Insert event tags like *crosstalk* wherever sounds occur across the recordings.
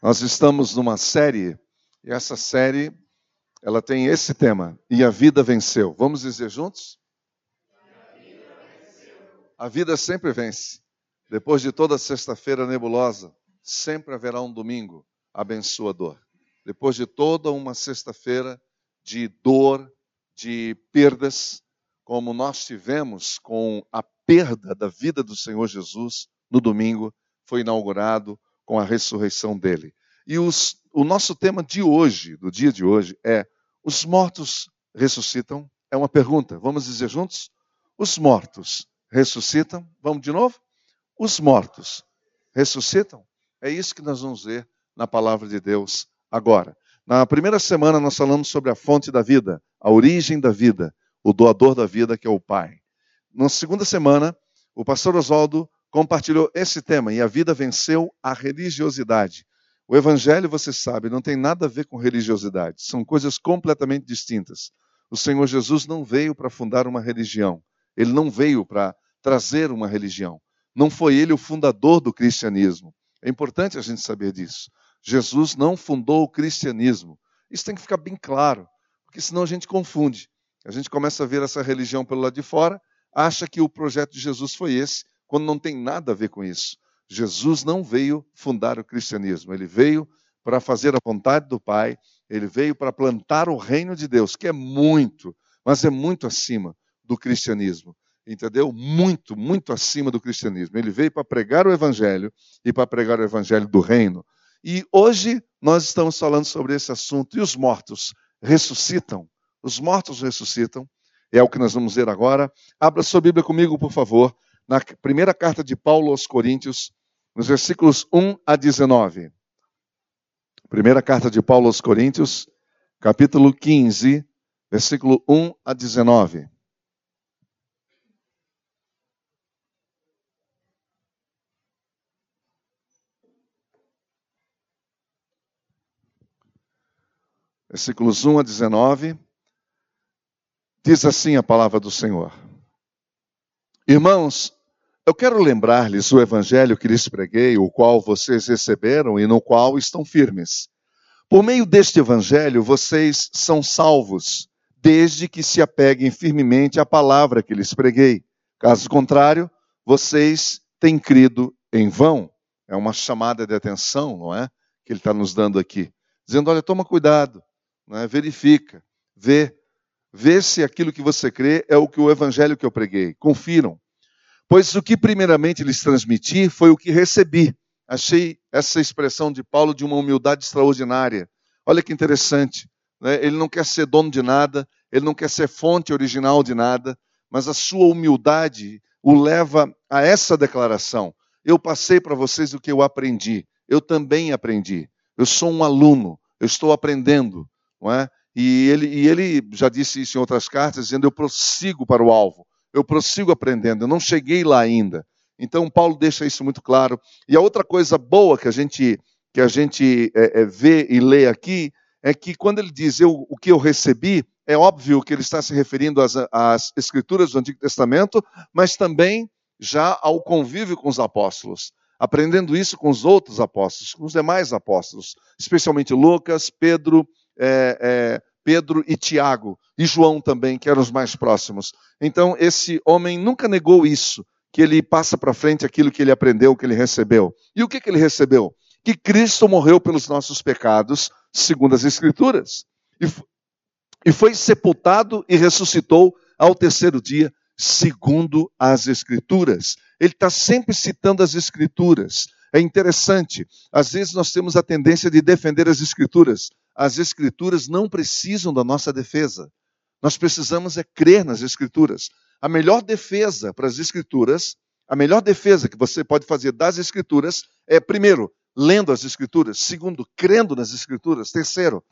Nós estamos numa série e essa série ela tem esse tema: e a vida venceu. Vamos dizer juntos? A vida sempre vence. Depois de toda sexta-feira nebulosa, sempre haverá um domingo abençoador. Depois de toda uma sexta-feira de dor, de perdas, como nós tivemos com a perda da vida do Senhor Jesus no domingo, foi inaugurado com a ressurreição dele. E os, o nosso tema de hoje, do dia de hoje, é: os mortos ressuscitam? É uma pergunta. Vamos dizer juntos? Os mortos ressuscitam? Vamos de novo? Os mortos ressuscitam? É isso que nós vamos ver na palavra de Deus agora. Na primeira semana nós falamos sobre a fonte da vida, a origem da vida, o doador da vida que é o Pai. Na segunda semana, o pastor Oswaldo compartilhou esse tema e a vida venceu a religiosidade. O evangelho, você sabe, não tem nada a ver com religiosidade, são coisas completamente distintas. O Senhor Jesus não veio para fundar uma religião, ele não veio para trazer uma religião. Não foi ele o fundador do cristianismo. É importante a gente saber disso. Jesus não fundou o cristianismo. Isso tem que ficar bem claro, porque senão a gente confunde. A gente começa a ver essa religião pelo lado de fora, acha que o projeto de Jesus foi esse, quando não tem nada a ver com isso. Jesus não veio fundar o cristianismo, ele veio para fazer a vontade do Pai, ele veio para plantar o reino de Deus, que é muito, mas é muito acima do cristianismo. Entendeu? Muito, muito acima do cristianismo. Ele veio para pregar o evangelho e para pregar o evangelho do reino. E hoje nós estamos falando sobre esse assunto. E os mortos ressuscitam? Os mortos ressuscitam. É o que nós vamos ver agora. Abra sua Bíblia comigo, por favor, na primeira carta de Paulo aos Coríntios, nos versículos 1 a 19. Primeira carta de Paulo aos Coríntios, capítulo 15, versículo 1 a 19. Versículos 1 a 19, diz assim a palavra do Senhor: Irmãos, eu quero lembrar-lhes o evangelho que lhes preguei, o qual vocês receberam e no qual estão firmes. Por meio deste evangelho, vocês são salvos, desde que se apeguem firmemente à palavra que lhes preguei. Caso contrário, vocês têm crido em vão. É uma chamada de atenção, não é? Que ele está nos dando aqui. Dizendo: olha, toma cuidado, é? verifica, vê, vê se aquilo que você crê é o que o evangelho que eu preguei. Confiram. Pois o que primeiramente lhes transmiti foi o que recebi. Achei essa expressão de Paulo de uma humildade extraordinária. Olha que interessante. Né? Ele não quer ser dono de nada, ele não quer ser fonte original de nada, mas a sua humildade o leva a essa declaração. Eu passei para vocês o que eu aprendi. Eu também aprendi. Eu sou um aluno. Eu estou aprendendo. Não é? E ele, e ele já disse isso em outras cartas, dizendo: Eu prossigo para o alvo eu prossigo aprendendo, eu não cheguei lá ainda. Então, Paulo deixa isso muito claro. E a outra coisa boa que a gente, que a gente é, é, vê e lê aqui é que quando ele diz eu, o que eu recebi, é óbvio que ele está se referindo às, às escrituras do Antigo Testamento, mas também já ao convívio com os apóstolos, aprendendo isso com os outros apóstolos, com os demais apóstolos, especialmente Lucas, Pedro, é, é, Pedro e Tiago, e João também, que eram os mais próximos. Então, esse homem nunca negou isso, que ele passa para frente aquilo que ele aprendeu, que ele recebeu. E o que, que ele recebeu? Que Cristo morreu pelos nossos pecados, segundo as Escrituras, e, e foi sepultado e ressuscitou ao terceiro dia, segundo as Escrituras. Ele está sempre citando as Escrituras. É interessante, às vezes nós temos a tendência de defender as Escrituras, as Escrituras não precisam da nossa defesa. Nós precisamos é crer nas Escrituras. A melhor defesa para as Escrituras, a melhor defesa que você pode fazer das Escrituras é, primeiro, lendo as Escrituras. Segundo, crendo nas Escrituras. Terceiro,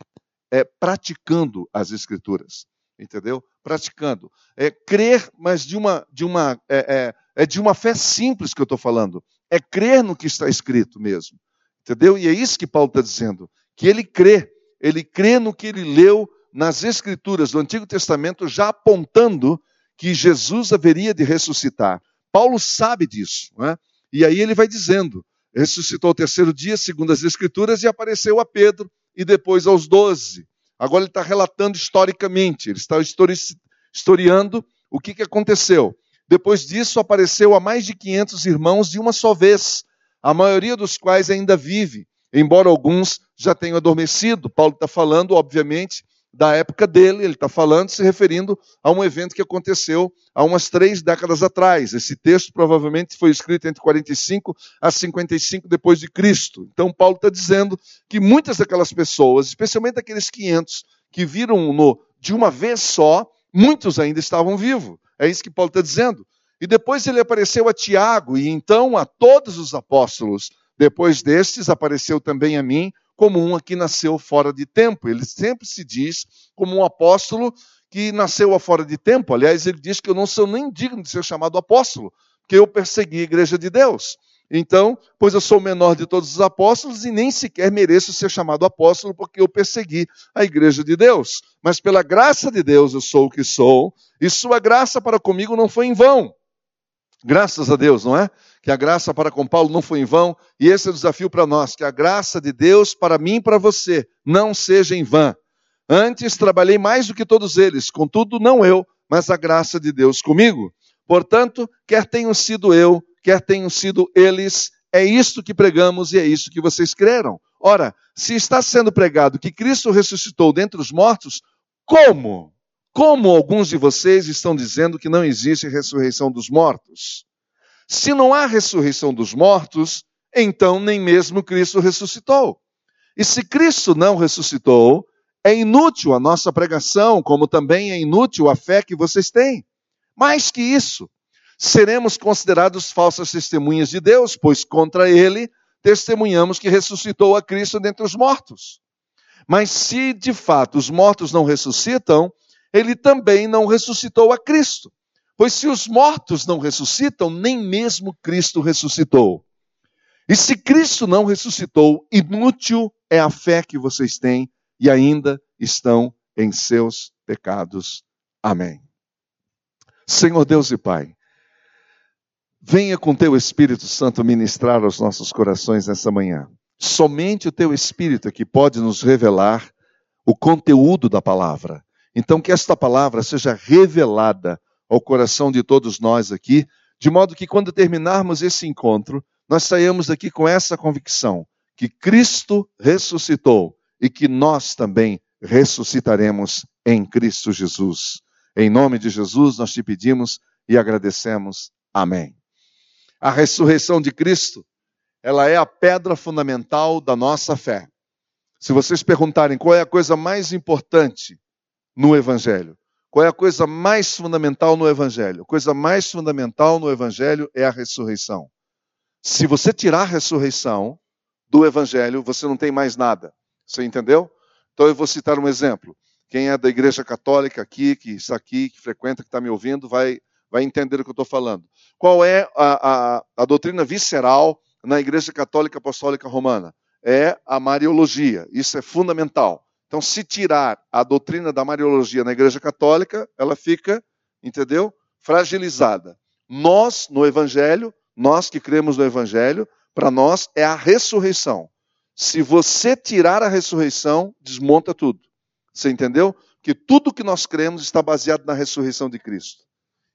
é praticando as Escrituras. Entendeu? Praticando. É crer, mas de uma, de uma, é, é, é de uma fé simples que eu estou falando. É crer no que está escrito mesmo. Entendeu? E é isso que Paulo está dizendo. Que ele crê ele crê no que ele leu nas Escrituras do Antigo Testamento, já apontando que Jesus haveria de ressuscitar. Paulo sabe disso, né? e aí ele vai dizendo: ressuscitou ao terceiro dia, segundo as Escrituras, e apareceu a Pedro e depois aos doze. Agora ele está relatando historicamente, ele está historiando o que, que aconteceu. Depois disso, apareceu a mais de 500 irmãos de uma só vez, a maioria dos quais ainda vive, embora alguns já tenham adormecido. Paulo está falando, obviamente, da época dele, ele está falando, se referindo a um evento que aconteceu há umas três décadas atrás. Esse texto provavelmente foi escrito entre 45 a 55 depois de Cristo. Então Paulo está dizendo que muitas daquelas pessoas, especialmente aqueles 500 que viram no de uma vez só, muitos ainda estavam vivos. É isso que Paulo está dizendo. E depois ele apareceu a Tiago e então a todos os apóstolos. Depois destes apareceu também a mim como um que nasceu fora de tempo. Ele sempre se diz como um apóstolo que nasceu fora de tempo. Aliás, ele diz que eu não sou nem digno de ser chamado apóstolo, porque eu persegui a igreja de Deus. Então, pois eu sou o menor de todos os apóstolos e nem sequer mereço ser chamado apóstolo, porque eu persegui a igreja de Deus. Mas pela graça de Deus eu sou o que sou, e sua graça para comigo não foi em vão. Graças a Deus, não é? Que a graça para com Paulo não foi em vão, e esse é o desafio para nós, que a graça de Deus para mim e para você não seja em vão. Antes trabalhei mais do que todos eles, contudo não eu, mas a graça de Deus comigo. Portanto, quer tenham sido eu, quer tenham sido eles, é isto que pregamos e é isso que vocês creram. Ora, se está sendo pregado que Cristo ressuscitou dentre os mortos, como? Como alguns de vocês estão dizendo que não existe ressurreição dos mortos? Se não há ressurreição dos mortos, então nem mesmo Cristo ressuscitou. E se Cristo não ressuscitou, é inútil a nossa pregação, como também é inútil a fé que vocês têm. Mais que isso, seremos considerados falsas testemunhas de Deus, pois contra ele testemunhamos que ressuscitou a Cristo dentre os mortos. Mas se de fato os mortos não ressuscitam, ele também não ressuscitou a Cristo. Pois se os mortos não ressuscitam, nem mesmo Cristo ressuscitou. E se Cristo não ressuscitou, inútil é a fé que vocês têm e ainda estão em seus pecados. Amém. Senhor Deus e Pai, venha com teu Espírito Santo ministrar aos nossos corações nessa manhã. Somente o teu Espírito é que pode nos revelar o conteúdo da palavra. Então, que esta palavra seja revelada ao coração de todos nós aqui, de modo que quando terminarmos esse encontro, nós saímos daqui com essa convicção que Cristo ressuscitou e que nós também ressuscitaremos em Cristo Jesus. Em nome de Jesus nós te pedimos e agradecemos. Amém. A ressurreição de Cristo, ela é a pedra fundamental da nossa fé. Se vocês perguntarem qual é a coisa mais importante no Evangelho. Qual é a coisa mais fundamental no Evangelho? A coisa mais fundamental no Evangelho é a ressurreição. Se você tirar a ressurreição do Evangelho, você não tem mais nada. Você entendeu? Então eu vou citar um exemplo. Quem é da Igreja Católica aqui, que está aqui, que frequenta, que está me ouvindo, vai, vai entender o que eu estou falando. Qual é a, a, a doutrina visceral na Igreja Católica Apostólica Romana? É a Mariologia. Isso é fundamental. Então, se tirar a doutrina da Mariologia na Igreja Católica, ela fica, entendeu? Fragilizada. Nós, no Evangelho, nós que cremos no Evangelho, para nós é a ressurreição. Se você tirar a ressurreição, desmonta tudo. Você entendeu? Que tudo que nós cremos está baseado na ressurreição de Cristo.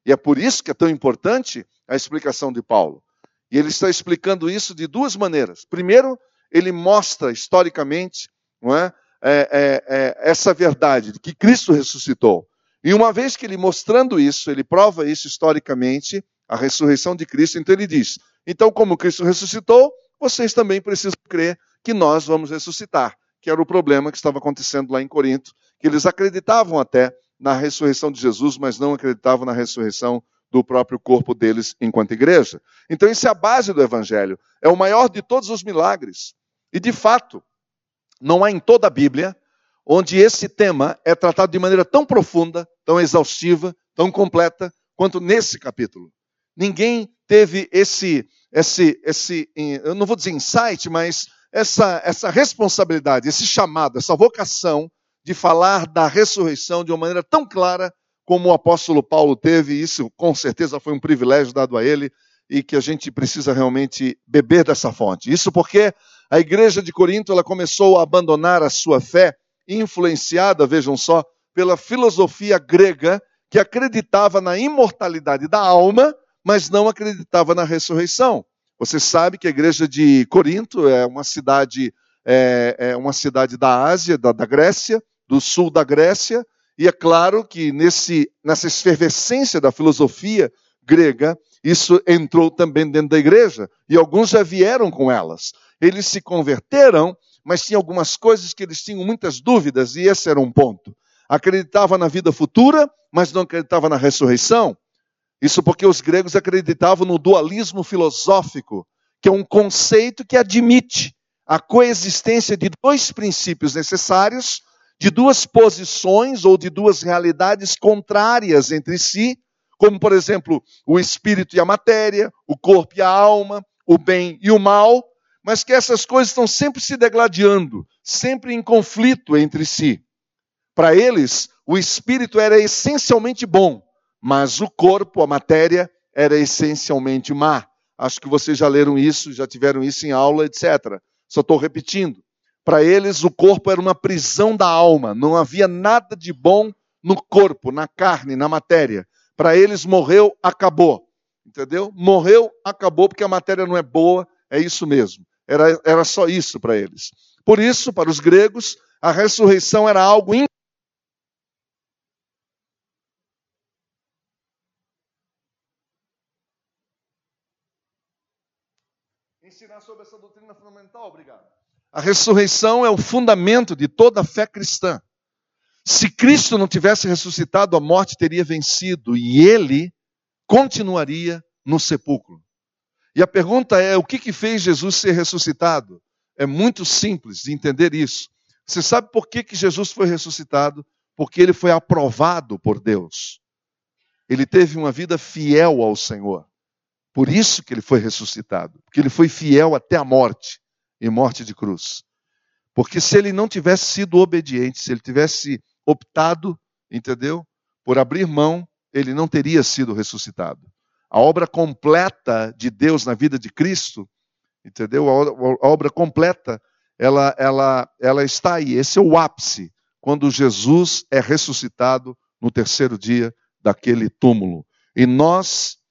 E é por isso que é tão importante a explicação de Paulo. E ele está explicando isso de duas maneiras. Primeiro, ele mostra historicamente não é, é, é, é, essa verdade de que Cristo ressuscitou. E uma vez que ele mostrando isso, ele prova isso historicamente, a ressurreição de Cristo, então ele diz: então, como Cristo ressuscitou, vocês também precisam crer que nós vamos ressuscitar, que era o problema que estava acontecendo lá em Corinto, que eles acreditavam até na ressurreição de Jesus, mas não acreditavam na ressurreição do próprio corpo deles enquanto igreja. Então, isso é a base do Evangelho. É o maior de todos os milagres. E, de fato, não há em toda a Bíblia onde esse tema é tratado de maneira tão profunda, tão exaustiva, tão completa quanto nesse capítulo. Ninguém teve esse, esse, esse, eu não vou dizer insight, mas essa, essa responsabilidade, esse chamado, essa vocação de falar da ressurreição de uma maneira tão clara como o apóstolo Paulo teve, isso com certeza foi um privilégio dado a ele, e que a gente precisa realmente beber dessa fonte. Isso porque a igreja de Corinto ela começou a abandonar a sua fé, influenciada, vejam só, pela filosofia grega que acreditava na imortalidade da alma, mas não acreditava na ressurreição. Você sabe que a igreja de Corinto é uma cidade, é, é uma cidade da Ásia, da, da Grécia, do sul da Grécia, e é claro que nesse, nessa efervescência da filosofia grega, isso entrou também dentro da igreja, e alguns já vieram com elas. Eles se converteram, mas tinha algumas coisas que eles tinham muitas dúvidas, e esse era um ponto. Acreditava na vida futura, mas não acreditava na ressurreição. Isso porque os gregos acreditavam no dualismo filosófico, que é um conceito que admite a coexistência de dois princípios necessários, de duas posições ou de duas realidades contrárias entre si, como, por exemplo, o espírito e a matéria, o corpo e a alma, o bem e o mal, mas que essas coisas estão sempre se degladiando, sempre em conflito entre si. Para eles, o espírito era essencialmente bom, mas o corpo, a matéria, era essencialmente má. Acho que vocês já leram isso, já tiveram isso em aula, etc. Só estou repetindo. Para eles, o corpo era uma prisão da alma, não havia nada de bom no corpo, na carne, na matéria. Para eles, morreu, acabou. Entendeu? Morreu, acabou, porque a matéria não é boa, é isso mesmo. Era, era só isso para eles. Por isso, para os gregos, a ressurreição era algo ensinar sobre essa doutrina fundamental, obrigado. A ressurreição é o fundamento de toda a fé cristã. Se Cristo não tivesse ressuscitado, a morte teria vencido e ele continuaria no sepulcro. E a pergunta é: o que, que fez Jesus ser ressuscitado? É muito simples de entender isso. Você sabe por que, que Jesus foi ressuscitado? Porque ele foi aprovado por Deus. Ele teve uma vida fiel ao Senhor. Por isso que ele foi ressuscitado, porque ele foi fiel até a morte e morte de cruz. Porque se ele não tivesse sido obediente, se ele tivesse optado, entendeu? Por abrir mão, ele não teria sido ressuscitado. A obra completa de Deus na vida de Cristo, entendeu? A obra completa, ela, ela, ela está aí. Esse é o ápice, quando Jesus é ressuscitado no terceiro dia daquele túmulo. E nós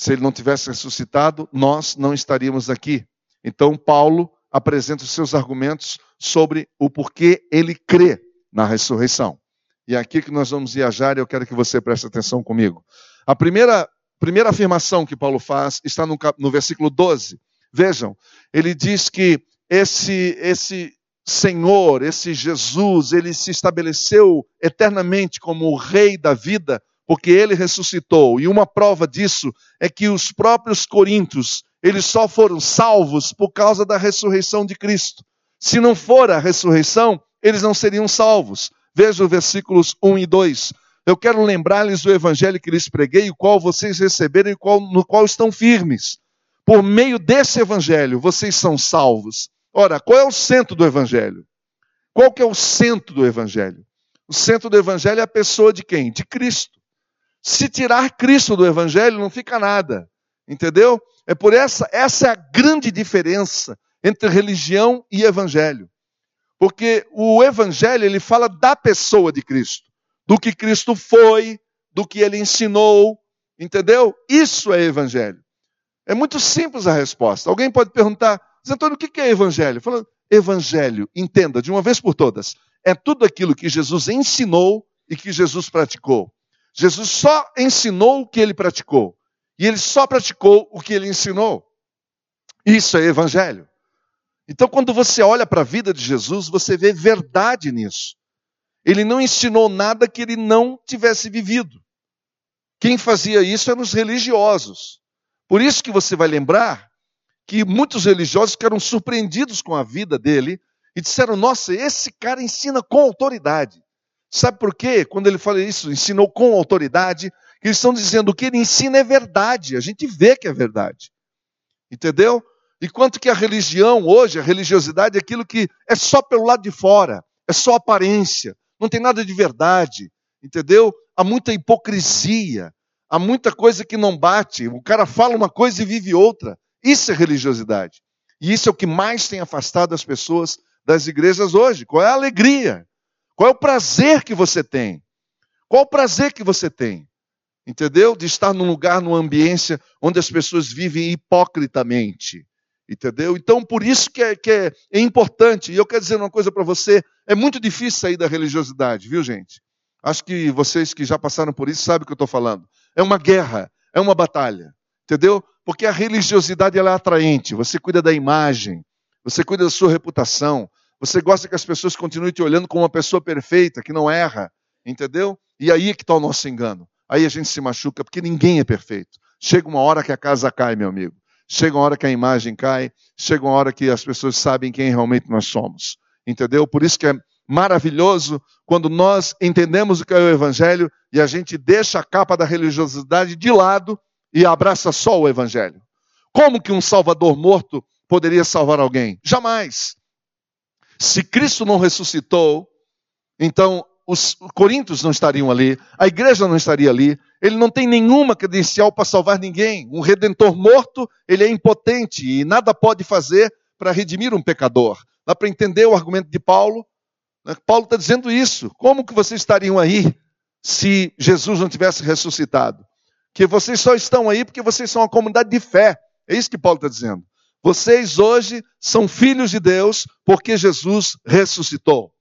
se ele não tivesse ressuscitado, nós não estaríamos aqui. Então, Paulo apresenta os seus argumentos sobre o porquê ele crê na ressurreição. E é aqui que nós vamos viajar e eu quero que você preste atenção comigo. A primeira, primeira afirmação que Paulo faz está no, no versículo 12. Vejam, ele diz que esse, esse Senhor, esse Jesus, ele se estabeleceu eternamente como o Rei da vida porque ele ressuscitou. E uma prova disso é que os próprios coríntios, eles só foram salvos por causa da ressurreição de Cristo. Se não for a ressurreição, eles não seriam salvos. Veja os versículos 1 e 2. Eu quero lembrar-lhes o evangelho que lhes preguei, o qual vocês receberam e no qual estão firmes. Por meio desse evangelho, vocês são salvos. Ora, qual é o centro do evangelho? Qual que é o centro do evangelho? O centro do evangelho é a pessoa de quem? De Cristo. Se tirar Cristo do evangelho, não fica nada. Entendeu? É por essa, essa é a grande diferença entre religião e evangelho. Porque o evangelho, ele fala da pessoa de Cristo, do que Cristo foi, do que ele ensinou, entendeu? Isso é evangelho. É muito simples a resposta. Alguém pode perguntar, Antônio, o que é evangelho? Falando, evangelho, entenda de uma vez por todas, é tudo aquilo que Jesus ensinou e que Jesus praticou. Jesus só ensinou o que ele praticou. E ele só praticou o que ele ensinou. Isso é evangelho. Então, quando você olha para a vida de Jesus, você vê verdade nisso. Ele não ensinou nada que ele não tivesse vivido. Quem fazia isso eram os religiosos. Por isso que você vai lembrar que muitos religiosos ficaram surpreendidos com a vida dele e disseram: Nossa, esse cara ensina com autoridade. Sabe por quê? Quando ele fala isso, ensinou com autoridade, eles estão dizendo o que ele ensina é verdade. A gente vê que é verdade. Entendeu? Enquanto que a religião hoje, a religiosidade é aquilo que é só pelo lado de fora, é só aparência, não tem nada de verdade. Entendeu? Há muita hipocrisia, há muita coisa que não bate. O cara fala uma coisa e vive outra. Isso é religiosidade. E isso é o que mais tem afastado as pessoas das igrejas hoje. Qual é a alegria? Qual é o prazer que você tem? Qual o prazer que você tem? Entendeu? De estar num lugar, numa ambiência onde as pessoas vivem hipocritamente. Entendeu? Então, por isso que é, que é, é importante. E eu quero dizer uma coisa para você: é muito difícil sair da religiosidade, viu, gente? Acho que vocês que já passaram por isso sabem o que eu estou falando. É uma guerra, é uma batalha. Entendeu? Porque a religiosidade ela é atraente. Você cuida da imagem, você cuida da sua reputação, você gosta que as pessoas continuem te olhando como uma pessoa perfeita, que não erra. Entendeu? E aí é que está o nosso engano. Aí a gente se machuca, porque ninguém é perfeito. Chega uma hora que a casa cai, meu amigo. Chega uma hora que a imagem cai, chega uma hora que as pessoas sabem quem realmente nós somos. Entendeu? Por isso que é maravilhoso quando nós entendemos o que é o Evangelho e a gente deixa a capa da religiosidade de lado e abraça só o Evangelho. Como que um Salvador morto poderia salvar alguém? Jamais. Se Cristo não ressuscitou, então os coríntios não estariam ali, a igreja não estaria ali, ele não tem nenhuma credencial para salvar ninguém. Um redentor morto, ele é impotente e nada pode fazer para redimir um pecador. Dá para entender o argumento de Paulo? Né? Paulo está dizendo isso. Como que vocês estariam aí se Jesus não tivesse ressuscitado? Que vocês só estão aí porque vocês são uma comunidade de fé. É isso que Paulo está dizendo. Vocês hoje são filhos de Deus porque Jesus ressuscitou.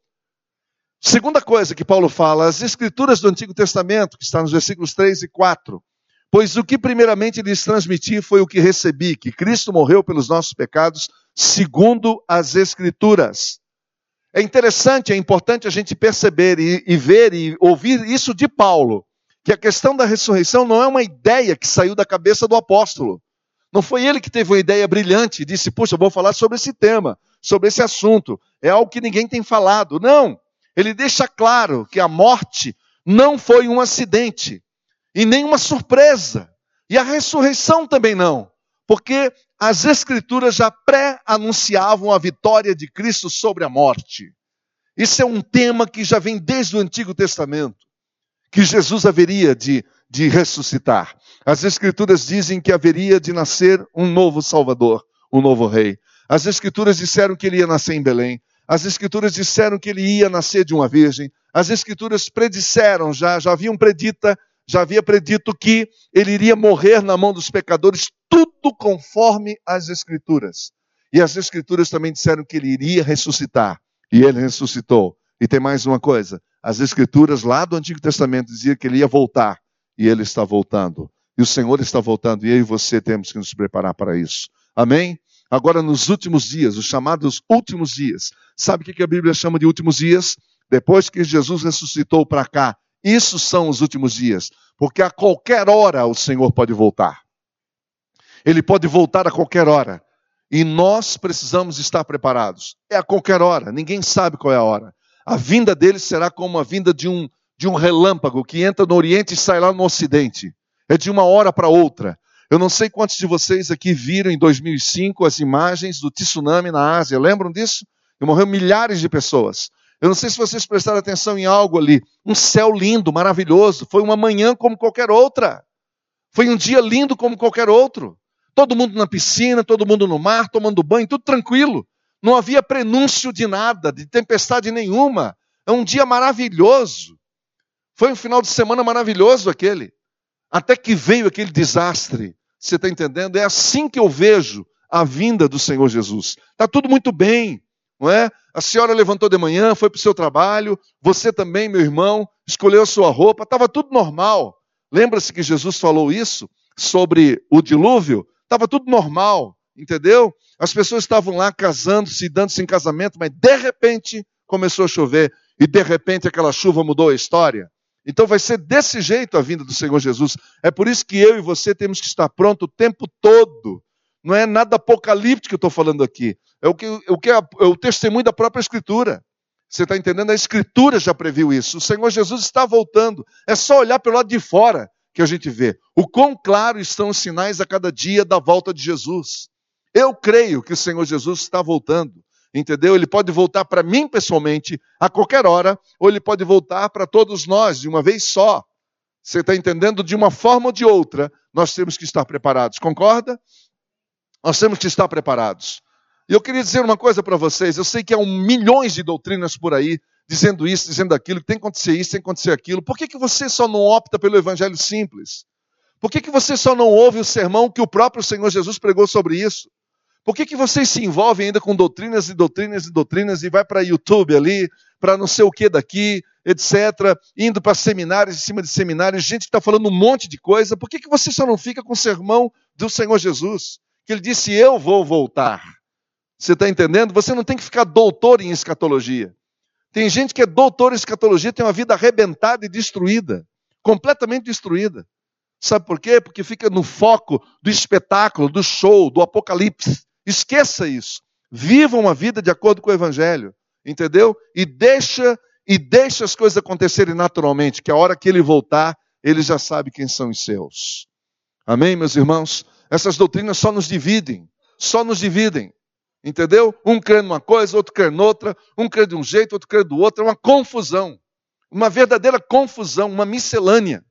Segunda coisa que Paulo fala, as escrituras do Antigo Testamento, que está nos versículos 3 e 4. Pois o que primeiramente lhes transmiti foi o que recebi, que Cristo morreu pelos nossos pecados, segundo as escrituras. É interessante, é importante a gente perceber e, e ver e ouvir isso de Paulo, que a questão da ressurreição não é uma ideia que saiu da cabeça do apóstolo. Não foi ele que teve uma ideia brilhante e disse, puxa, eu vou falar sobre esse tema, sobre esse assunto. É algo que ninguém tem falado. Não ele deixa claro que a morte não foi um acidente e nem uma surpresa. E a ressurreição também não, porque as Escrituras já pré-anunciavam a vitória de Cristo sobre a morte. Isso é um tema que já vem desde o Antigo Testamento, que Jesus haveria de, de ressuscitar. As Escrituras dizem que haveria de nascer um novo Salvador, um novo Rei. As Escrituras disseram que ele ia nascer em Belém. As escrituras disseram que ele ia nascer de uma virgem. As escrituras predisseram, já, já haviam predita, já havia predito que ele iria morrer na mão dos pecadores, tudo conforme as escrituras. E as escrituras também disseram que ele iria ressuscitar. E ele ressuscitou. E tem mais uma coisa: as escrituras lá do Antigo Testamento diziam que ele ia voltar. E ele está voltando. E o Senhor está voltando. E eu e você temos que nos preparar para isso. Amém? Agora, nos últimos dias, os chamados últimos dias. Sabe o que a Bíblia chama de últimos dias? Depois que Jesus ressuscitou para cá. Isso são os últimos dias. Porque a qualquer hora o Senhor pode voltar. Ele pode voltar a qualquer hora. E nós precisamos estar preparados. É a qualquer hora, ninguém sabe qual é a hora. A vinda dele será como a vinda de um, de um relâmpago que entra no Oriente e sai lá no Ocidente. É de uma hora para outra. Eu não sei quantos de vocês aqui viram em 2005 as imagens do tsunami na Ásia. Lembram disso? E morreu milhares de pessoas. Eu não sei se vocês prestaram atenção em algo ali. Um céu lindo, maravilhoso. Foi uma manhã como qualquer outra. Foi um dia lindo como qualquer outro. Todo mundo na piscina, todo mundo no mar, tomando banho, tudo tranquilo. Não havia prenúncio de nada, de tempestade nenhuma. É um dia maravilhoso. Foi um final de semana maravilhoso aquele. Até que veio aquele desastre você está entendendo? É assim que eu vejo a vinda do Senhor Jesus. Está tudo muito bem, não é? A senhora levantou de manhã, foi para o seu trabalho, você também, meu irmão, escolheu a sua roupa, estava tudo normal. Lembra-se que Jesus falou isso sobre o dilúvio? Estava tudo normal, entendeu? As pessoas estavam lá casando-se, dando-se em casamento, mas de repente começou a chover e de repente aquela chuva mudou a história. Então vai ser desse jeito a vinda do Senhor Jesus. É por isso que eu e você temos que estar pronto o tempo todo. Não é nada apocalíptico que eu estou falando aqui. É o que, o que é, é o testemunho da própria Escritura. Você está entendendo? A Escritura já previu isso. O Senhor Jesus está voltando. É só olhar pelo lado de fora que a gente vê. O quão claro estão os sinais a cada dia da volta de Jesus. Eu creio que o Senhor Jesus está voltando. Entendeu? Ele pode voltar para mim pessoalmente a qualquer hora, ou ele pode voltar para todos nós de uma vez só. Você está entendendo? De uma forma ou de outra, nós temos que estar preparados. Concorda? Nós temos que estar preparados. E eu queria dizer uma coisa para vocês. Eu sei que há milhões de doutrinas por aí dizendo isso, dizendo aquilo, que tem que acontecer isso, tem que acontecer aquilo. Por que, que você só não opta pelo evangelho simples? Por que, que você só não ouve o sermão que o próprio Senhor Jesus pregou sobre isso? Por que, que vocês se envolvem ainda com doutrinas e doutrinas e doutrinas e vai para YouTube ali, para não sei o que daqui, etc., indo para seminários em cima de seminários, gente que está falando um monte de coisa, por que, que você só não fica com o sermão do Senhor Jesus? Que ele disse: Eu vou voltar. Você está entendendo? Você não tem que ficar doutor em escatologia. Tem gente que é doutor em escatologia, tem uma vida arrebentada e destruída, completamente destruída. Sabe por quê? Porque fica no foco do espetáculo, do show, do apocalipse. Esqueça isso. Viva uma vida de acordo com o evangelho, entendeu? E deixa e deixa as coisas acontecerem naturalmente, que a hora que ele voltar, ele já sabe quem são os seus. Amém, meus irmãos? Essas doutrinas só nos dividem, só nos dividem. Entendeu? Um crê numa coisa, outro crê noutra, um crê de um jeito, outro crê do outro, é uma confusão. Uma verdadeira confusão, uma miscelânea.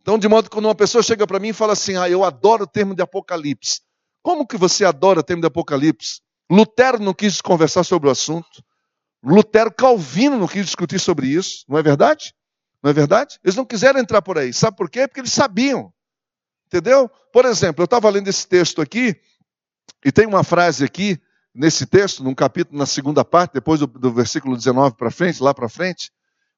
Então, de modo que quando uma pessoa chega para mim e fala assim: "Ah, eu adoro o termo de Apocalipse". Como que você adora o termo de Apocalipse? Lutero não quis conversar sobre o assunto. Lutero Calvino não quis discutir sobre isso, não é verdade? Não é verdade? Eles não quiseram entrar por aí. Sabe por quê? Porque eles sabiam. Entendeu? Por exemplo, eu estava lendo esse texto aqui e tem uma frase aqui, nesse texto, num capítulo, na segunda parte, depois do, do versículo 19 para frente, lá para frente,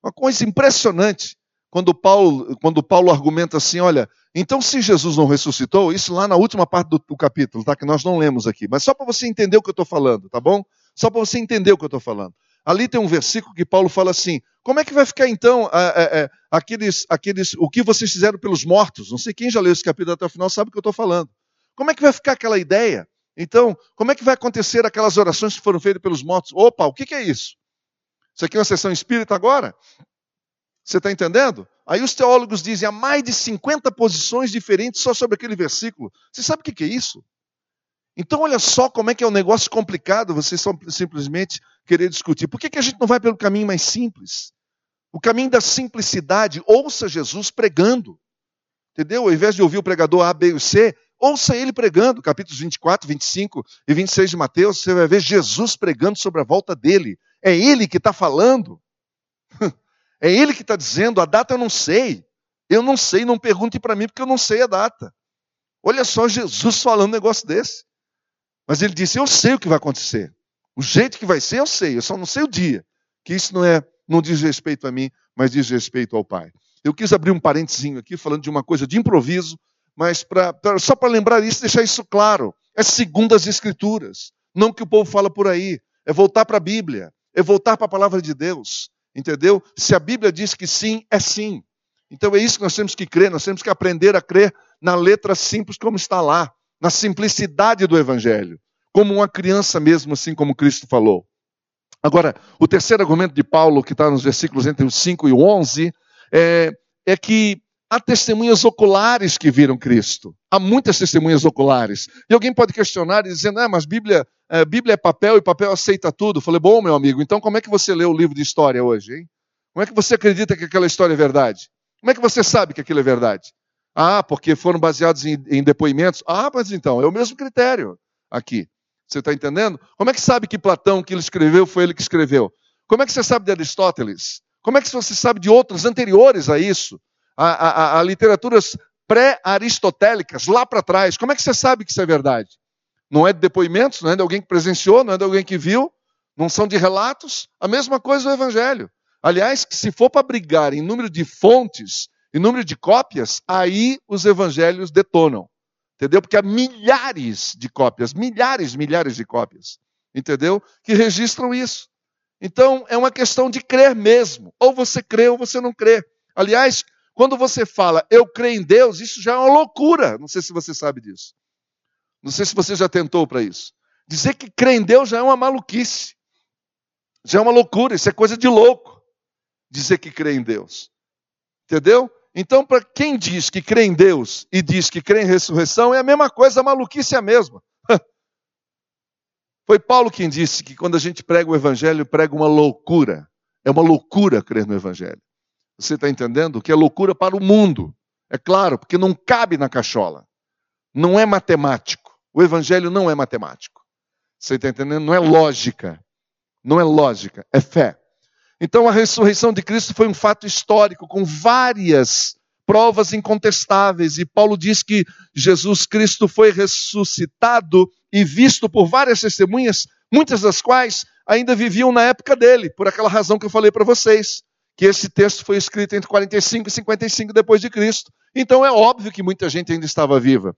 uma coisa impressionante. Quando Paulo, quando Paulo argumenta assim, olha, então se Jesus não ressuscitou, isso lá na última parte do, do capítulo, tá? Que nós não lemos aqui, mas só para você entender o que eu estou falando, tá bom? Só para você entender o que eu estou falando. Ali tem um versículo que Paulo fala assim: como é que vai ficar então é, é, aqueles, aqueles, o que vocês fizeram pelos mortos? Não sei quem já leu esse capítulo até o final sabe o que eu estou falando. Como é que vai ficar aquela ideia então, como é que vai acontecer aquelas orações que foram feitas pelos mortos? Opa, o que é isso? Isso aqui é uma sessão espírita agora? Você está entendendo? Aí os teólogos dizem há mais de 50 posições diferentes só sobre aquele versículo. Você sabe o que é isso? Então, olha só como é que é um negócio complicado você só simplesmente querer discutir. Por que, que a gente não vai pelo caminho mais simples? O caminho da simplicidade. Ouça Jesus pregando. Entendeu? Ao invés de ouvir o pregador A, B e C, Ouça ele pregando, capítulos 24, 25 e 26 de Mateus, você vai ver Jesus pregando sobre a volta dele. É ele que está falando. *laughs* É ele que está dizendo, a data eu não sei. Eu não sei, não pergunte para mim, porque eu não sei a data. Olha só Jesus falando um negócio desse. Mas ele disse: Eu sei o que vai acontecer. O jeito que vai ser, eu sei, eu só não sei o dia. Que isso não é, não diz respeito a mim, mas diz respeito ao Pai. Eu quis abrir um parentezinho aqui, falando de uma coisa de improviso, mas pra, pra só para lembrar isso, deixar isso claro. É segundo as Escrituras, não o que o povo fala por aí. É voltar para a Bíblia, é voltar para a palavra de Deus, entendeu? Se a Bíblia diz que sim, é sim. Então é isso que nós temos que crer, nós temos que aprender a crer na letra simples como está lá, na simplicidade do Evangelho, como uma criança mesmo, assim como Cristo falou. Agora, o terceiro argumento de Paulo, que está nos versículos entre os 5 e o 11, é, é que Há testemunhas oculares que viram Cristo. Há muitas testemunhas oculares. E alguém pode questionar dizer, ah, mas Bíblia, é, Bíblia é papel e papel aceita tudo. Falei, bom, meu amigo, então como é que você lê o livro de história hoje, hein? Como é que você acredita que aquela história é verdade? Como é que você sabe que aquilo é verdade? Ah, porque foram baseados em, em depoimentos? Ah, mas então, é o mesmo critério aqui. Você está entendendo? Como é que sabe que Platão, que ele escreveu, foi ele que escreveu? Como é que você sabe de Aristóteles? Como é que você sabe de outros anteriores a isso? a, a, a literaturas pré-aristotélicas, lá para trás. Como é que você sabe que isso é verdade? Não é de depoimentos, não é de alguém que presenciou, não é de alguém que viu, não são de relatos. A mesma coisa o Evangelho. Aliás, se for para brigar em número de fontes, em número de cópias, aí os evangelhos detonam. Entendeu? Porque há milhares de cópias, milhares, milhares de cópias. Entendeu? Que registram isso. Então, é uma questão de crer mesmo. Ou você crê ou você não crê. Aliás, quando você fala, eu creio em Deus, isso já é uma loucura. Não sei se você sabe disso. Não sei se você já tentou para isso. Dizer que crê em Deus já é uma maluquice. Já é uma loucura, isso é coisa de louco. Dizer que crê em Deus. Entendeu? Então, para quem diz que crê em Deus e diz que crê em ressurreição, é a mesma coisa, a maluquice é a mesma. *laughs* Foi Paulo quem disse que quando a gente prega o Evangelho, prega uma loucura. É uma loucura crer no Evangelho. Você está entendendo? Que é loucura para o mundo. É claro, porque não cabe na cachola. Não é matemático. O evangelho não é matemático. Você está entendendo? Não é lógica. Não é lógica, é fé. Então a ressurreição de Cristo foi um fato histórico, com várias provas incontestáveis. E Paulo diz que Jesus Cristo foi ressuscitado e visto por várias testemunhas, muitas das quais ainda viviam na época dele, por aquela razão que eu falei para vocês, que esse texto foi escrito entre 45 e 55 depois de Cristo. Então é óbvio que muita gente ainda estava viva.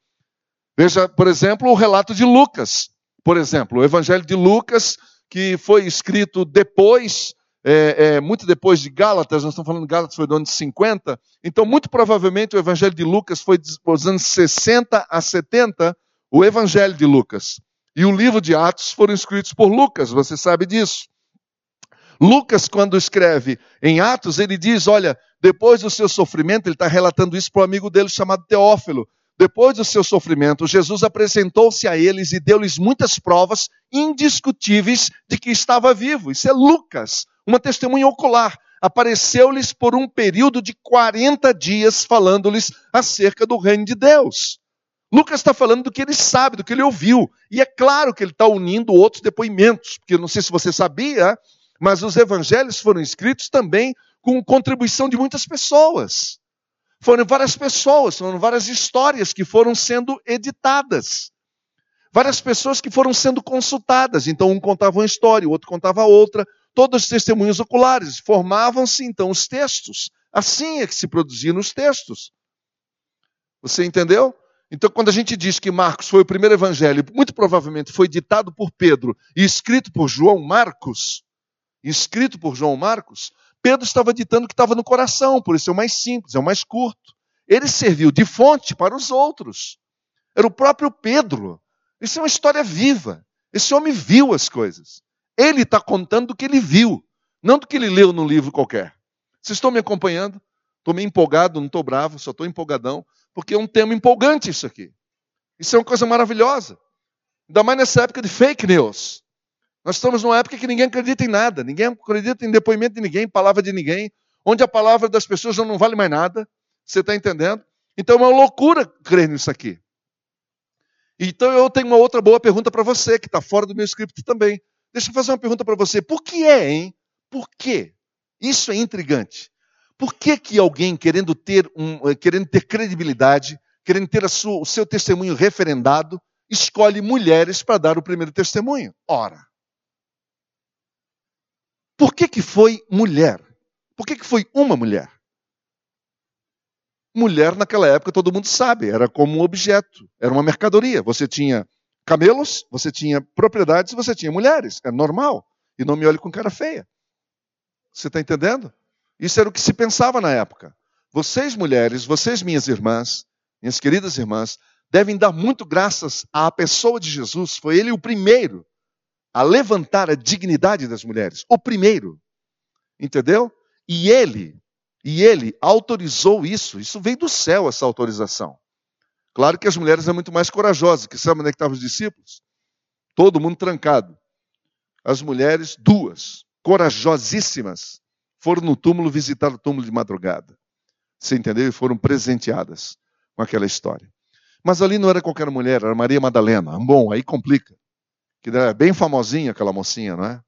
Veja, por exemplo, o relato de Lucas. Por exemplo, o Evangelho de Lucas, que foi escrito depois, é, é, muito depois de Gálatas, nós estamos falando Gálatas, foi do ano de 50. Então, muito provavelmente, o Evangelho de Lucas foi dos anos 60 a 70, o Evangelho de Lucas. E o livro de Atos foram escritos por Lucas, você sabe disso. Lucas, quando escreve em Atos, ele diz: olha, depois do seu sofrimento, ele está relatando isso para um amigo dele chamado Teófilo. Depois do seu sofrimento, Jesus apresentou-se a eles e deu-lhes muitas provas indiscutíveis de que estava vivo. Isso é Lucas, uma testemunha ocular. Apareceu-lhes por um período de 40 dias, falando-lhes acerca do reino de Deus. Lucas está falando do que ele sabe, do que ele ouviu. E é claro que ele está unindo outros depoimentos, porque não sei se você sabia, mas os evangelhos foram escritos também com contribuição de muitas pessoas. Foram várias pessoas, foram várias histórias que foram sendo editadas. Várias pessoas que foram sendo consultadas. Então, um contava uma história, o outro contava outra. Todos testemunhos oculares. Formavam-se, então, os textos. Assim é que se produziam os textos. Você entendeu? Então, quando a gente diz que Marcos foi o primeiro evangelho, muito provavelmente foi ditado por Pedro e escrito por João Marcos, escrito por João Marcos, Pedro estava ditando o que estava no coração, por isso é o mais simples, é o mais curto. Ele serviu de fonte para os outros. Era o próprio Pedro. Isso é uma história viva. Esse homem viu as coisas. Ele está contando do que ele viu, não do que ele leu num livro qualquer. Vocês estão me acompanhando? Estou meio empolgado, não estou bravo, só estou empolgadão, porque é um tema empolgante isso aqui. Isso é uma coisa maravilhosa. Ainda mais nessa época de fake news. Nós estamos numa época que ninguém acredita em nada, ninguém acredita em depoimento de ninguém, palavra de ninguém, onde a palavra das pessoas já não vale mais nada. Você está entendendo? Então é uma loucura crer nisso aqui. Então eu tenho uma outra boa pergunta para você, que está fora do meu script também. Deixa eu fazer uma pergunta para você. Por que é, hein? Por quê? Isso é intrigante. Por que, que alguém querendo ter, um, eh, querendo ter credibilidade, querendo ter sua, o seu testemunho referendado, escolhe mulheres para dar o primeiro testemunho? Ora, por que, que foi mulher? Por que, que foi uma mulher? Mulher, naquela época, todo mundo sabe, era como um objeto, era uma mercadoria. Você tinha camelos, você tinha propriedades, você tinha mulheres. É normal. E não me olhe com cara feia. Você está entendendo? Isso era o que se pensava na época. Vocês, mulheres, vocês, minhas irmãs, minhas queridas irmãs, devem dar muito graças à pessoa de Jesus. Foi ele o primeiro a levantar a dignidade das mulheres. O primeiro. Entendeu? E ele, e ele autorizou isso. Isso veio do céu, essa autorização. Claro que as mulheres são muito mais corajosas, que sabe onde é que estavam os discípulos? Todo mundo trancado. As mulheres, duas, corajosíssimas, foram no túmulo visitar o túmulo de madrugada. Você entendeu? E foram presenteadas com aquela história. Mas ali não era qualquer mulher, era Maria Madalena. Bom, aí complica que era bem famosinha aquela mocinha, não é?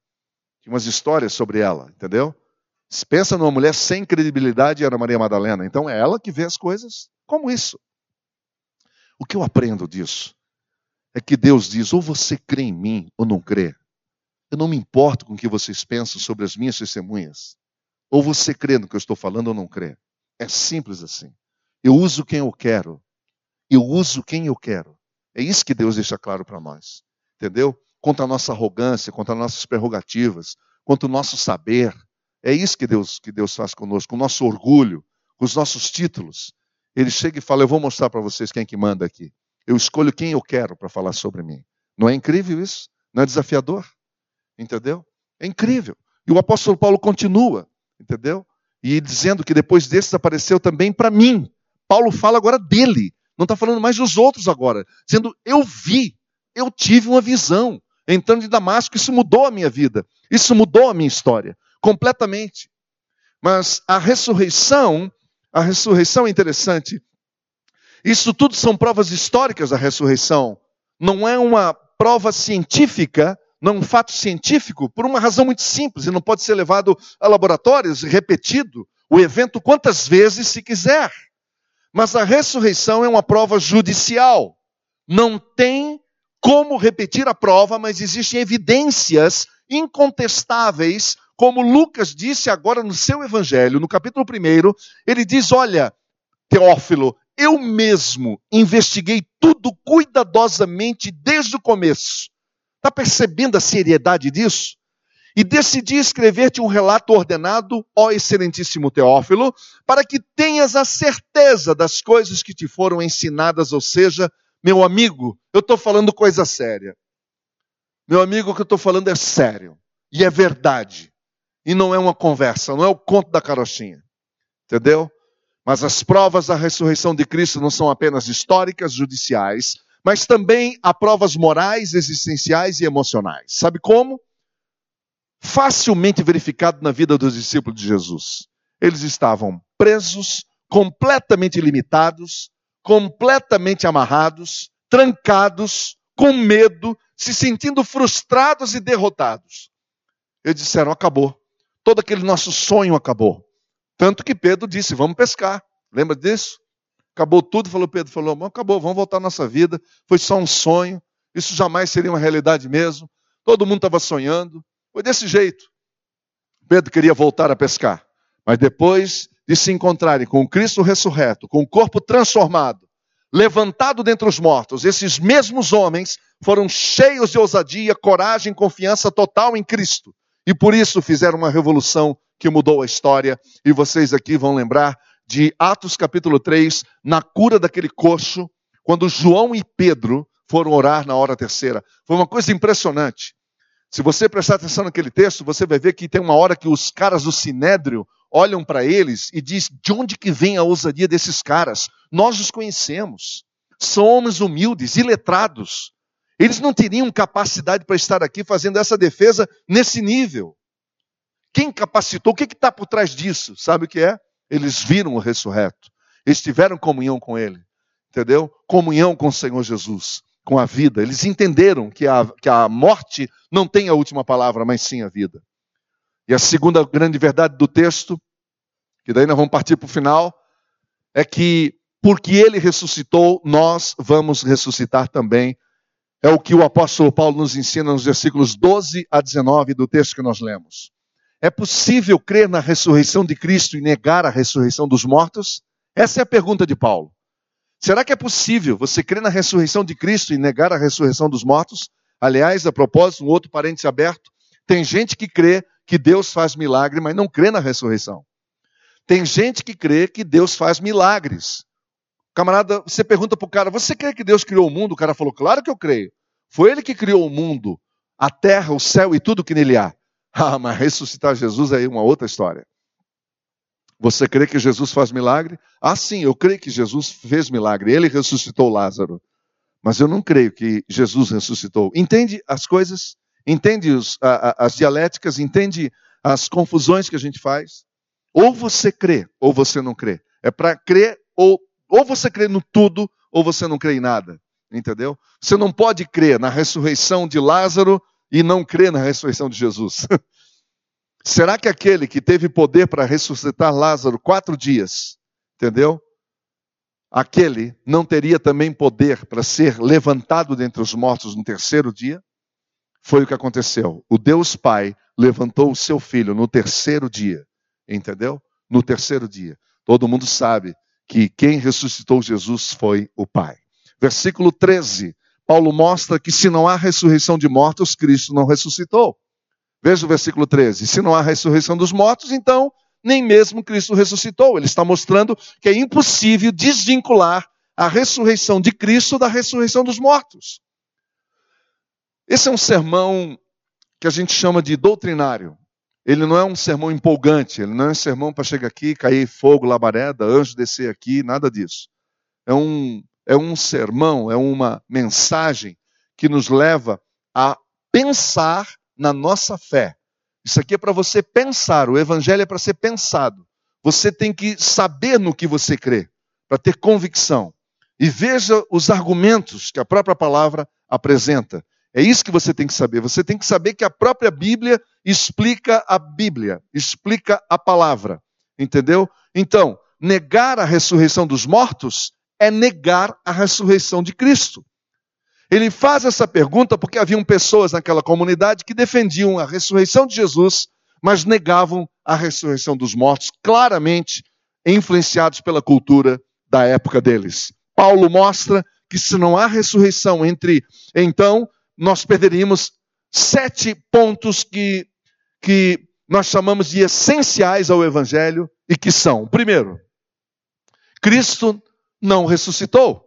Tinha umas histórias sobre ela, entendeu? Se pensa numa mulher sem credibilidade, era Maria Madalena. Então é ela que vê as coisas como isso. O que eu aprendo disso é que Deus diz: ou você crê em mim ou não crê. Eu não me importo com o que vocês pensam sobre as minhas testemunhas. Ou você crê no que eu estou falando ou não crê. É simples assim. Eu uso quem eu quero. Eu uso quem eu quero. É isso que Deus deixa claro para nós. Entendeu? Contra a nossa arrogância, contra as nossas prerrogativas, contra o nosso saber. É isso que Deus, que Deus faz conosco, com o nosso orgulho, com os nossos títulos. Ele chega e fala: Eu vou mostrar para vocês quem é que manda aqui. Eu escolho quem eu quero para falar sobre mim. Não é incrível isso? Não é desafiador? Entendeu? É incrível. E o apóstolo Paulo continua, entendeu? E dizendo que depois desses apareceu também para mim. Paulo fala agora dele, não está falando mais dos outros agora, dizendo: Eu vi, eu tive uma visão entrando de Damasco, isso mudou a minha vida, isso mudou a minha história, completamente. Mas a ressurreição, a ressurreição é interessante. Isso tudo são provas históricas da ressurreição. Não é uma prova científica, não é um fato científico, por uma razão muito simples, e não pode ser levado a laboratórios e repetido o evento quantas vezes se quiser. Mas a ressurreição é uma prova judicial. Não tem como repetir a prova, mas existem evidências incontestáveis, como Lucas disse agora no seu evangelho, no capítulo 1, ele diz: Olha, Teófilo, eu mesmo investiguei tudo cuidadosamente desde o começo. Está percebendo a seriedade disso? E decidi escrever-te um relato ordenado, ó excelentíssimo Teófilo, para que tenhas a certeza das coisas que te foram ensinadas, ou seja, meu amigo, eu estou falando coisa séria. Meu amigo, o que eu estou falando é sério. E é verdade. E não é uma conversa, não é o conto da carochinha. Entendeu? Mas as provas da ressurreição de Cristo não são apenas históricas, judiciais, mas também há provas morais, existenciais e emocionais. Sabe como? Facilmente verificado na vida dos discípulos de Jesus. Eles estavam presos, completamente limitados, completamente amarrados, trancados, com medo, se sentindo frustrados e derrotados. Eles disseram: acabou. Todo aquele nosso sonho acabou. Tanto que Pedro disse: Vamos pescar. Lembra disso? Acabou tudo, falou Pedro, falou, acabou, vamos voltar à nossa vida. Foi só um sonho. Isso jamais seria uma realidade mesmo. Todo mundo estava sonhando. Foi desse jeito. Pedro queria voltar a pescar. Mas depois de se encontrarem com Cristo ressurreto, com o corpo transformado, levantado dentre os mortos, esses mesmos homens foram cheios de ousadia, coragem, confiança total em Cristo. E por isso fizeram uma revolução que mudou a história, e vocês aqui vão lembrar de Atos capítulo 3, na cura daquele coxo, quando João e Pedro foram orar na hora terceira. Foi uma coisa impressionante. Se você prestar atenção naquele texto, você vai ver que tem uma hora que os caras do Sinédrio olham para eles e diz: "De onde que vem a ousadia desses caras? Nós os conhecemos. São homens humildes, iletrados. Eles não teriam capacidade para estar aqui fazendo essa defesa nesse nível. Quem capacitou? O que está por trás disso? Sabe o que é? Eles viram o ressurreto. Eles tiveram comunhão com ele. Entendeu? Comunhão com o Senhor Jesus, com a vida. Eles entenderam que a, que a morte não tem a última palavra, mas sim a vida. E a segunda grande verdade do texto, que daí nós vamos partir para o final, é que porque ele ressuscitou, nós vamos ressuscitar também. É o que o apóstolo Paulo nos ensina nos versículos 12 a 19 do texto que nós lemos. É possível crer na ressurreição de Cristo e negar a ressurreição dos mortos? Essa é a pergunta de Paulo. Será que é possível você crer na ressurreição de Cristo e negar a ressurreição dos mortos? Aliás, a propósito, um outro parênteses aberto: tem gente que crê que Deus faz milagre, mas não crê na ressurreição. Tem gente que crê que Deus faz milagres. Camarada, você pergunta para o cara: você crê que Deus criou o mundo? O cara falou: claro que eu creio. Foi ele que criou o mundo, a terra, o céu e tudo que nele há. *laughs* Ah, mas ressuscitar Jesus é uma outra história. Você crê que Jesus faz milagre? Ah, sim, eu creio que Jesus fez milagre. Ele ressuscitou Lázaro. Mas eu não creio que Jesus ressuscitou. Entende as coisas? Entende os, a, a, as dialéticas? Entende as confusões que a gente faz? Ou você crê, ou você não crê. É para crer, ou, ou você crê no tudo, ou você não crê em nada. Entendeu? Você não pode crer na ressurreição de Lázaro e não crê na ressurreição de Jesus? *laughs* Será que aquele que teve poder para ressuscitar Lázaro quatro dias, entendeu? Aquele não teria também poder para ser levantado dentre os mortos no terceiro dia? Foi o que aconteceu. O Deus Pai levantou o seu filho no terceiro dia, entendeu? No terceiro dia. Todo mundo sabe que quem ressuscitou Jesus foi o Pai. Versículo 13 Paulo mostra que se não há ressurreição de mortos, Cristo não ressuscitou. Veja o versículo 13. Se não há ressurreição dos mortos, então nem mesmo Cristo ressuscitou. Ele está mostrando que é impossível desvincular a ressurreição de Cristo da ressurreição dos mortos. Esse é um sermão que a gente chama de doutrinário. Ele não é um sermão empolgante, ele não é um sermão para chegar aqui, cair fogo, labareda, anjo descer aqui, nada disso. É um é um sermão, é uma mensagem que nos leva a pensar na nossa fé, Isso aqui é para você pensar, o evangelho é para ser pensado. Você tem que saber no que você crê, para ter convicção. E veja os argumentos que a própria palavra apresenta. É isso que você tem que saber. Você tem que saber que a própria Bíblia explica a Bíblia, explica a palavra. Entendeu? Então, negar a ressurreição dos mortos é negar a ressurreição de Cristo. Ele faz essa pergunta porque haviam pessoas naquela comunidade que defendiam a ressurreição de Jesus, mas negavam a ressurreição dos mortos, claramente influenciados pela cultura da época deles. Paulo mostra que se não há ressurreição entre, então, nós perderíamos sete pontos que, que nós chamamos de essenciais ao Evangelho e que são: primeiro, Cristo não ressuscitou.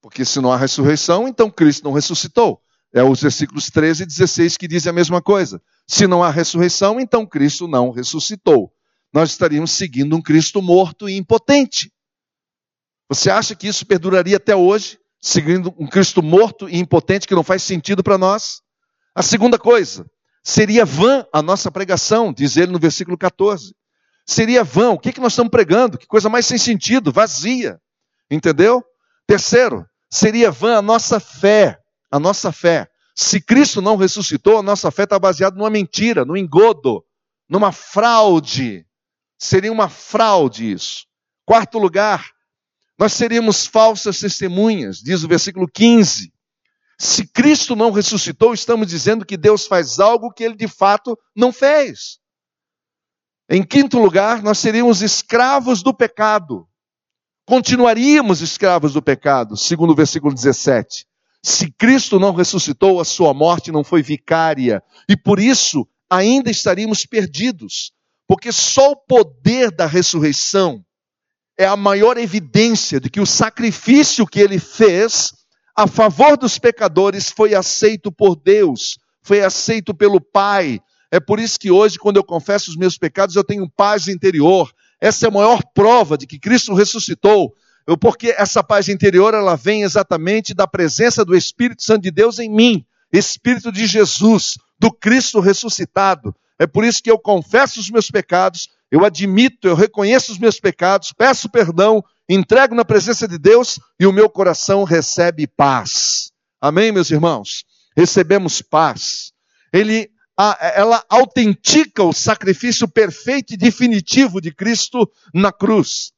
Porque se não há ressurreição, então Cristo não ressuscitou. É os versículos 13 e 16 que dizem a mesma coisa. Se não há ressurreição, então Cristo não ressuscitou. Nós estaríamos seguindo um Cristo morto e impotente. Você acha que isso perduraria até hoje? Seguindo um Cristo morto e impotente que não faz sentido para nós? A segunda coisa, seria vã a nossa pregação, diz ele no versículo 14. Seria vã, o que, que nós estamos pregando? Que coisa mais sem sentido, vazia. Entendeu? Terceiro, seria vã a nossa fé. A nossa fé. Se Cristo não ressuscitou, a nossa fé está baseada numa mentira, num engodo, numa fraude. Seria uma fraude isso. Quarto lugar, nós seríamos falsas testemunhas, diz o versículo 15. Se Cristo não ressuscitou, estamos dizendo que Deus faz algo que ele de fato não fez. Em quinto lugar, nós seríamos escravos do pecado. Continuaríamos escravos do pecado, segundo o versículo 17. Se Cristo não ressuscitou, a sua morte não foi vicária, e por isso ainda estaríamos perdidos, porque só o poder da ressurreição é a maior evidência de que o sacrifício que ele fez a favor dos pecadores foi aceito por Deus, foi aceito pelo Pai. É por isso que hoje, quando eu confesso os meus pecados, eu tenho paz interior. Essa é a maior prova de que Cristo ressuscitou, porque essa paz interior ela vem exatamente da presença do Espírito Santo de Deus em mim, Espírito de Jesus, do Cristo ressuscitado. É por isso que eu confesso os meus pecados, eu admito, eu reconheço os meus pecados, peço perdão, entrego na presença de Deus e o meu coração recebe paz. Amém, meus irmãos? Recebemos paz. Ele, ela autentica o sacrifício perfeito e definitivo de Cristo na cruz.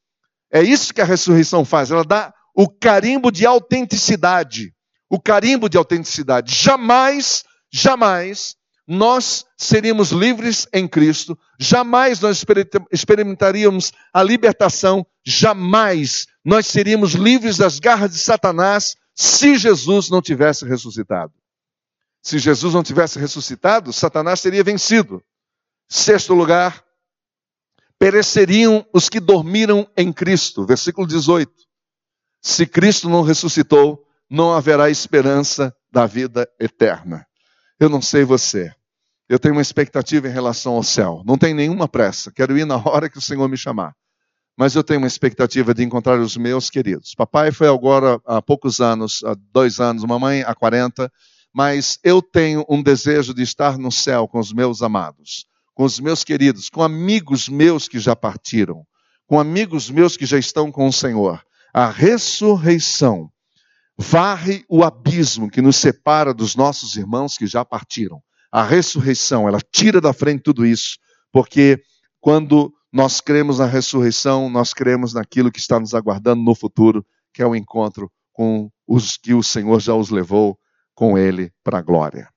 É isso que a ressurreição faz. Ela dá o carimbo de autenticidade. O carimbo de autenticidade. Jamais, jamais nós seríamos livres em Cristo, jamais nós experimentaríamos a libertação, jamais nós seríamos livres das garras de Satanás se Jesus não tivesse ressuscitado. Se Jesus não tivesse ressuscitado, Satanás teria vencido. Sexto lugar, pereceriam os que dormiram em Cristo. Versículo 18. Se Cristo não ressuscitou, não haverá esperança da vida eterna. Eu não sei você, eu tenho uma expectativa em relação ao céu. Não tem nenhuma pressa. Quero ir na hora que o Senhor me chamar. Mas eu tenho uma expectativa de encontrar os meus queridos. Papai foi agora há poucos anos, há dois anos, mamãe há 40. Mas eu tenho um desejo de estar no céu com os meus amados, com os meus queridos, com amigos meus que já partiram, com amigos meus que já estão com o Senhor. A ressurreição varre o abismo que nos separa dos nossos irmãos que já partiram a ressurreição, ela tira da frente tudo isso, porque quando nós cremos na ressurreição, nós cremos naquilo que está nos aguardando no futuro, que é o encontro com os que o Senhor já os levou com Ele para a glória.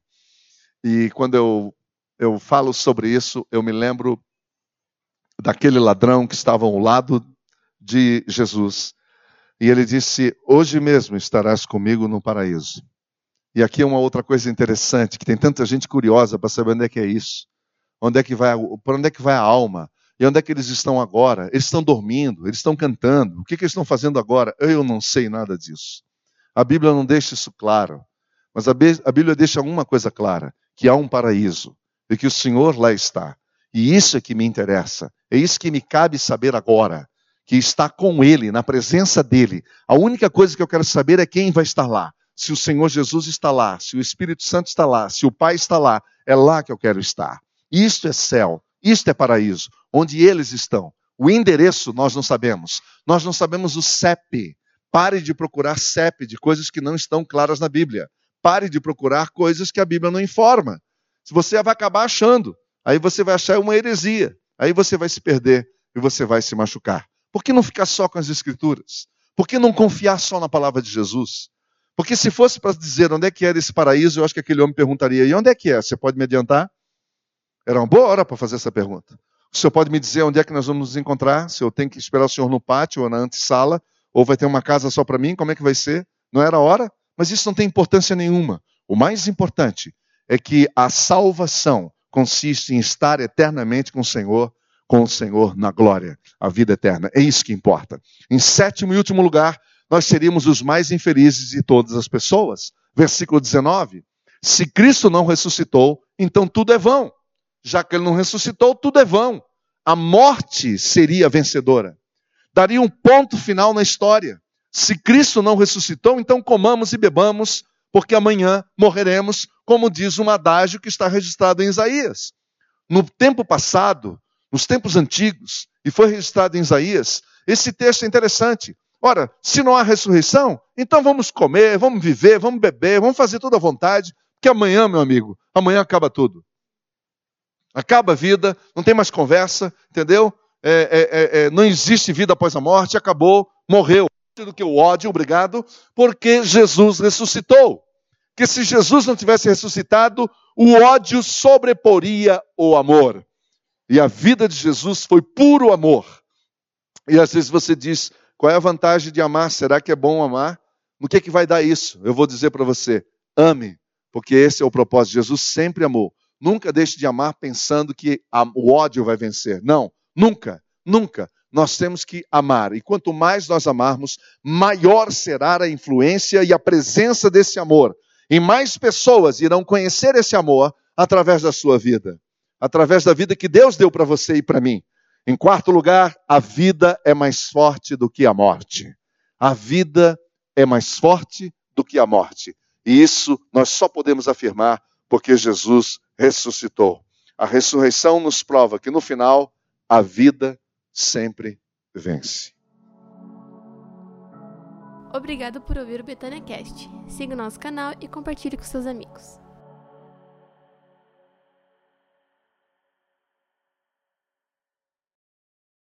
E quando eu, eu falo sobre isso, eu me lembro daquele ladrão que estava ao lado de Jesus. E ele disse: Hoje mesmo estarás comigo no paraíso. E aqui é uma outra coisa interessante, que tem tanta gente curiosa para saber onde é que é isso. Onde é que vai, para onde é que vai a alma? E onde é que eles estão agora? Eles estão dormindo, eles estão cantando. O que, que eles estão fazendo agora? Eu não sei nada disso. A Bíblia não deixa isso claro. Mas a Bíblia deixa uma coisa clara: que há um paraíso e que o Senhor lá está. E isso é que me interessa. É isso que me cabe saber agora. Que está com Ele, na presença dEle. A única coisa que eu quero saber é quem vai estar lá se o Senhor Jesus está lá, se o Espírito Santo está lá, se o Pai está lá, é lá que eu quero estar. Isto é céu, isto é paraíso, onde eles estão. O endereço nós não sabemos. Nós não sabemos o CEP. Pare de procurar CEP de coisas que não estão claras na Bíblia. Pare de procurar coisas que a Bíblia não informa. Se você vai acabar achando, aí você vai achar uma heresia. Aí você vai se perder e você vai se machucar. Por que não ficar só com as Escrituras? Por que não confiar só na palavra de Jesus? Porque se fosse para dizer onde é que era esse paraíso, eu acho que aquele homem perguntaria: e onde é que é? Você pode me adiantar? Era uma boa hora para fazer essa pergunta. O senhor pode me dizer onde é que nós vamos nos encontrar? Se eu tenho que esperar o senhor no pátio ou na antessala, ou vai ter uma casa só para mim? Como é que vai ser? Não era hora? Mas isso não tem importância nenhuma. O mais importante é que a salvação consiste em estar eternamente com o Senhor, com o Senhor na glória, a vida eterna. É isso que importa. Em sétimo e último lugar, nós seríamos os mais infelizes de todas as pessoas. Versículo 19. Se Cristo não ressuscitou, então tudo é vão. Já que ele não ressuscitou, tudo é vão. A morte seria vencedora. Daria um ponto final na história. Se Cristo não ressuscitou, então comamos e bebamos, porque amanhã morreremos, como diz um adágio que está registrado em Isaías. No tempo passado, nos tempos antigos, e foi registrado em Isaías, esse texto é interessante. Ora, se não há ressurreição, então vamos comer, vamos viver, vamos beber, vamos fazer tudo à vontade, porque amanhã, meu amigo, amanhã acaba tudo. Acaba a vida, não tem mais conversa, entendeu? É, é, é, é não existe vida após a morte, acabou, morreu. Do que o ódio, obrigado, porque Jesus ressuscitou. Que se Jesus não tivesse ressuscitado, o ódio sobreporia o amor. E a vida de Jesus foi puro amor. E às vezes você diz: qual é a vantagem de amar? Será que é bom amar? No que, é que vai dar isso? Eu vou dizer para você: ame, porque esse é o propósito. Jesus sempre amou. Nunca deixe de amar pensando que o ódio vai vencer. Não, nunca, nunca. Nós temos que amar. E quanto mais nós amarmos, maior será a influência e a presença desse amor. E mais pessoas irão conhecer esse amor através da sua vida, através da vida que Deus deu para você e para mim. Em quarto lugar, a vida é mais forte do que a morte. A vida é mais forte do que a morte. E isso nós só podemos afirmar porque Jesus ressuscitou. A ressurreição nos prova que no final a vida sempre vence. Obrigado por ouvir o Betânia Cast. Siga o nosso canal e compartilhe com seus amigos.